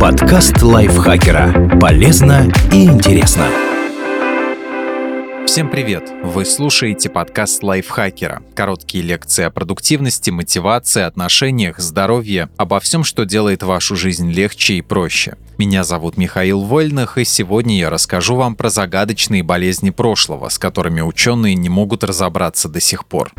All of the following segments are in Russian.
Подкаст лайфхакера. Полезно и интересно. Всем привет! Вы слушаете подкаст лайфхакера. Короткие лекции о продуктивности, мотивации, отношениях, здоровье, обо всем, что делает вашу жизнь легче и проще. Меня зовут Михаил Вольных, и сегодня я расскажу вам про загадочные болезни прошлого, с которыми ученые не могут разобраться до сих пор.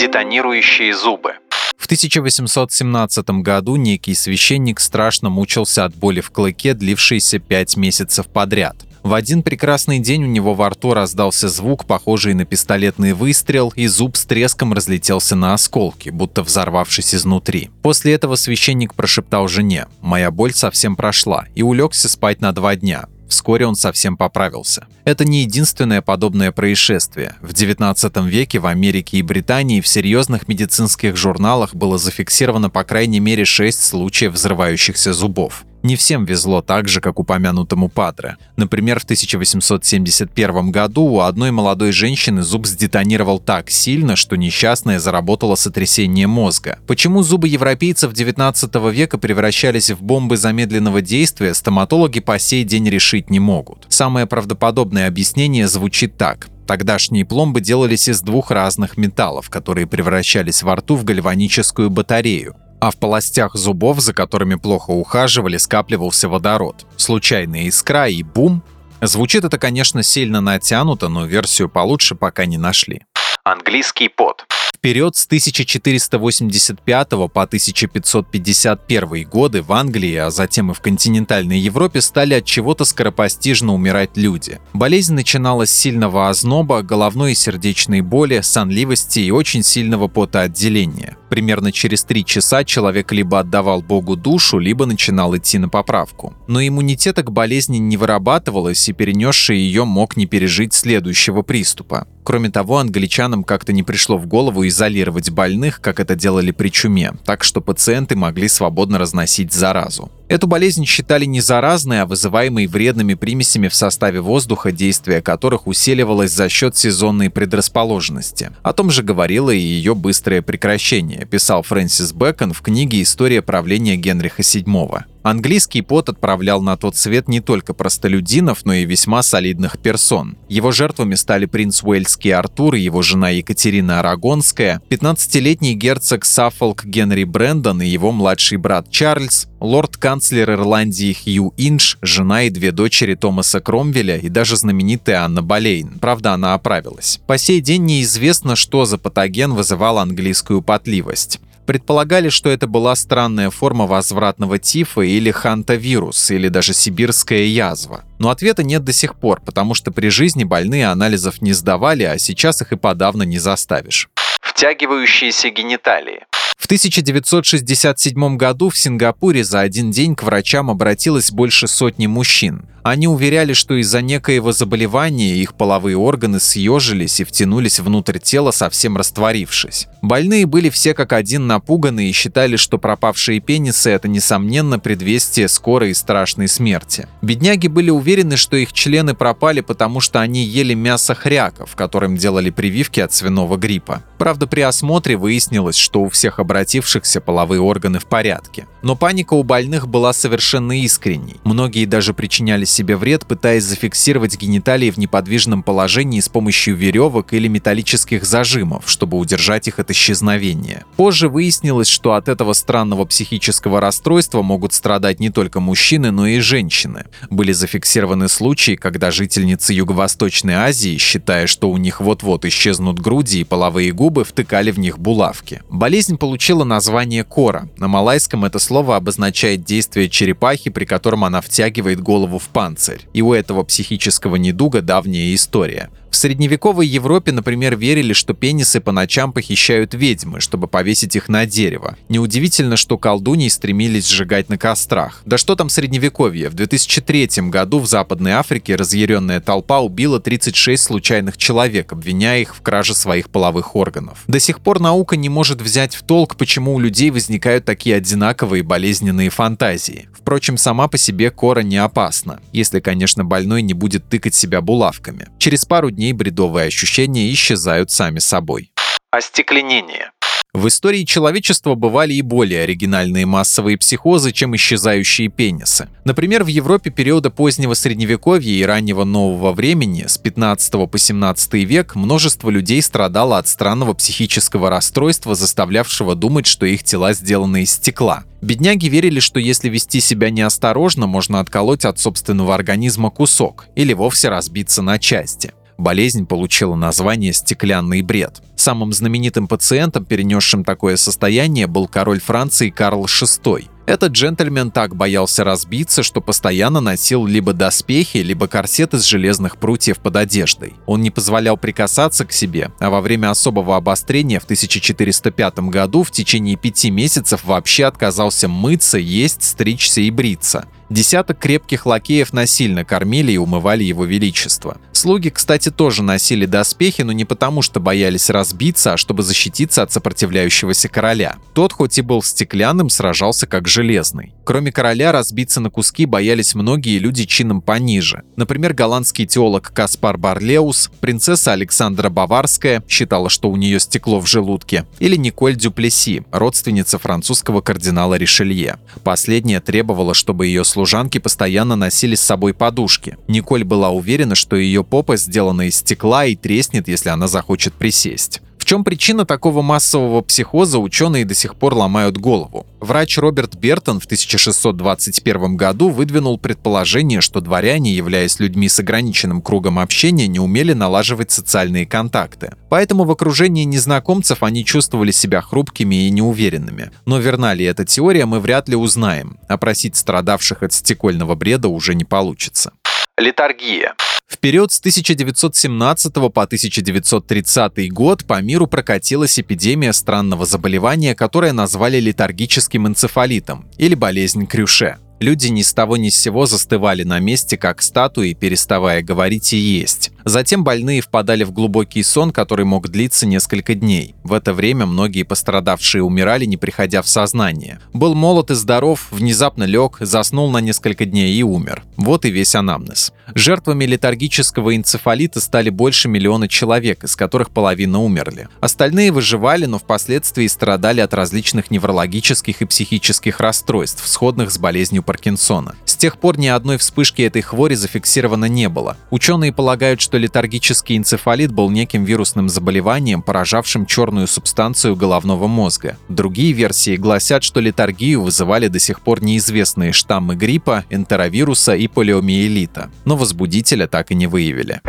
Детонирующие зубы. В 1817 году некий священник страшно мучился от боли в клыке, длившейся пять месяцев подряд. В один прекрасный день у него во рту раздался звук, похожий на пистолетный выстрел, и зуб с треском разлетелся на осколки, будто взорвавшись изнутри. После этого священник прошептал жене «Моя боль совсем прошла» и улегся спать на два дня. Вскоре он совсем поправился. Это не единственное подобное происшествие. В XIX веке в Америке и Британии в серьезных медицинских журналах было зафиксировано по крайней мере 6 случаев взрывающихся зубов. Не всем везло так же, как упомянутому Падре. Например, в 1871 году у одной молодой женщины зуб сдетонировал так сильно, что несчастная заработала сотрясение мозга. Почему зубы европейцев 19 века превращались в бомбы замедленного действия, стоматологи по сей день решить не могут. Самое правдоподобное объяснение звучит так. Тогдашние пломбы делались из двух разных металлов, которые превращались во рту в гальваническую батарею а в полостях зубов, за которыми плохо ухаживали, скапливался водород. Случайная искра и бум. Звучит это, конечно, сильно натянуто, но версию получше пока не нашли. Английский пот вперед с 1485 по 1551 годы в Англии, а затем и в континентальной Европе стали от чего-то скоропостижно умирать люди. Болезнь начиналась с сильного озноба, головной и сердечной боли, сонливости и очень сильного потоотделения. Примерно через три часа человек либо отдавал Богу душу, либо начинал идти на поправку. Но иммунитета к болезни не вырабатывалось, и перенесший ее мог не пережить следующего приступа. Кроме того, англичанам как-то не пришло в голову изолировать больных, как это делали при чуме, так что пациенты могли свободно разносить заразу. Эту болезнь считали не заразной, а вызываемой вредными примесями в составе воздуха, действие которых усиливалось за счет сезонной предрасположенности. О том же говорило и ее быстрое прекращение, писал Фрэнсис Бэкон в книге «История правления Генриха VII». Английский пот отправлял на тот свет не только простолюдинов, но и весьма солидных персон. Его жертвами стали принц Уэльский Артур и его жена Екатерина Арагонская, 15-летний герцог Саффолк Генри Брэндон и его младший брат Чарльз, лорд-канцлер Ирландии Хью Инш, жена и две дочери Томаса Кромвеля и даже знаменитая Анна Болейн. Правда, она оправилась. По сей день неизвестно, что за патоген вызывал английскую потливость. Предполагали, что это была странная форма возвратного тифа или хантавирус, или даже сибирская язва. Но ответа нет до сих пор, потому что при жизни больные анализов не сдавали, а сейчас их и подавно не заставишь. Втягивающиеся гениталии. В 1967 году в Сингапуре за один день к врачам обратилось больше сотни мужчин. Они уверяли, что из-за некоего заболевания их половые органы съежились и втянулись внутрь тела, совсем растворившись. Больные были все как один напуганы и считали, что пропавшие пенисы – это, несомненно, предвестие скорой и страшной смерти. Бедняги были уверены, что их члены пропали, потому что они ели мясо хряков, которым делали прививки от свиного гриппа. Правда, при осмотре выяснилось, что у всех обратившихся половые органы в порядке. Но паника у больных была совершенно искренней. Многие даже причиняли себе вред, пытаясь зафиксировать гениталии в неподвижном положении с помощью веревок или металлических зажимов, чтобы удержать их от исчезновения. Позже выяснилось, что от этого странного психического расстройства могут страдать не только мужчины, но и женщины. Были зафиксированы случаи, когда жительницы Юго-Восточной Азии, считая, что у них вот-вот исчезнут груди и половые губы, втыкали в них булавки. Болезнь получила название кора. На малайском это слово обозначает действие черепахи, при котором она втягивает голову в панцирь. И у этого психического недуга давняя история. В средневековой Европе, например, верили, что пенисы по ночам похищают ведьмы, чтобы повесить их на дерево. Неудивительно, что колдуньи стремились сжигать на кострах. Да что там средневековье? В 2003 году в Западной Африке разъяренная толпа убила 36 случайных человек, обвиняя их в краже своих половых органов. До сих пор наука не может взять в толк, почему у людей возникают такие одинаковые болезненные фантазии. Впрочем, сама по себе кора не опасна, если, конечно, больной не будет тыкать себя булавками. Через пару дней бредовые ощущения исчезают сами собой. Остекленение. В истории человечества бывали и более оригинальные массовые психозы, чем исчезающие пенисы. Например, в Европе периода позднего Средневековья и раннего Нового времени, с 15 по 17 век, множество людей страдало от странного психического расстройства, заставлявшего думать, что их тела сделаны из стекла. Бедняги верили, что если вести себя неосторожно, можно отколоть от собственного организма кусок или вовсе разбиться на части. Болезнь получила название «стеклянный бред». Самым знаменитым пациентом, перенесшим такое состояние, был король Франции Карл VI. Этот джентльмен так боялся разбиться, что постоянно носил либо доспехи, либо корсет из железных прутьев под одеждой. Он не позволял прикасаться к себе, а во время особого обострения в 1405 году в течение пяти месяцев вообще отказался мыться, есть, стричься и бриться. Десяток крепких лакеев насильно кормили и умывали его величество. Слуги, кстати, тоже носили доспехи, но не потому, что боялись разбиться, а чтобы защититься от сопротивляющегося короля. Тот, хоть и был стеклянным, сражался как железный. Кроме короля, разбиться на куски боялись многие люди чином пониже. Например, голландский теолог Каспар Барлеус, принцесса Александра Баварская считала, что у нее стекло в желудке, или Николь Дюплеси, родственница французского кардинала Ришелье. Последняя требовала, чтобы ее слуги служанки постоянно носили с собой подушки. Николь была уверена, что ее попа сделана из стекла и треснет, если она захочет присесть. Чем причина такого массового психоза, ученые до сих пор ломают голову. Врач Роберт Бертон в 1621 году выдвинул предположение, что дворяне, являясь людьми с ограниченным кругом общения, не умели налаживать социальные контакты. Поэтому в окружении незнакомцев они чувствовали себя хрупкими и неуверенными. Но верна ли эта теория, мы вряд ли узнаем. Опросить страдавших от стекольного бреда уже не получится. Литаргия. Период с 1917 по 1930 год по миру прокатилась эпидемия странного заболевания, которое назвали летаргическим энцефалитом или болезнь Крюше. Люди ни с того ни с сего застывали на месте, как статуи, переставая говорить и есть. Затем больные впадали в глубокий сон, который мог длиться несколько дней. В это время многие пострадавшие умирали, не приходя в сознание. Был молод и здоров, внезапно лег, заснул на несколько дней и умер. Вот и весь анамнез. Жертвами летаргического энцефалита стали больше миллиона человек, из которых половина умерли. Остальные выживали, но впоследствии страдали от различных неврологических и психических расстройств, сходных с болезнью Паркинсона. С тех пор ни одной вспышки этой хвори зафиксировано не было. Ученые полагают, что летаргический энцефалит был неким вирусным заболеванием, поражавшим черную субстанцию головного мозга. Другие версии гласят, что летаргию вызывали до сих пор неизвестные штаммы гриппа, энтеровируса и полиомиелита. Но возбудителя так и не выявили.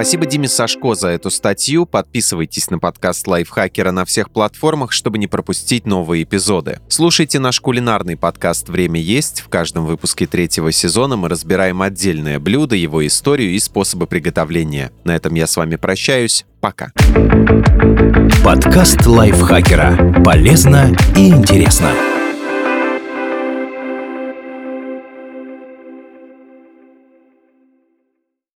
Спасибо Диме Сашко за эту статью. Подписывайтесь на подкаст Лайфхакера на всех платформах, чтобы не пропустить новые эпизоды. Слушайте наш кулинарный подкаст «Время есть». В каждом выпуске третьего сезона мы разбираем отдельное блюдо, его историю и способы приготовления. На этом я с вами прощаюсь. Пока. Подкаст Лайфхакера. Полезно и интересно.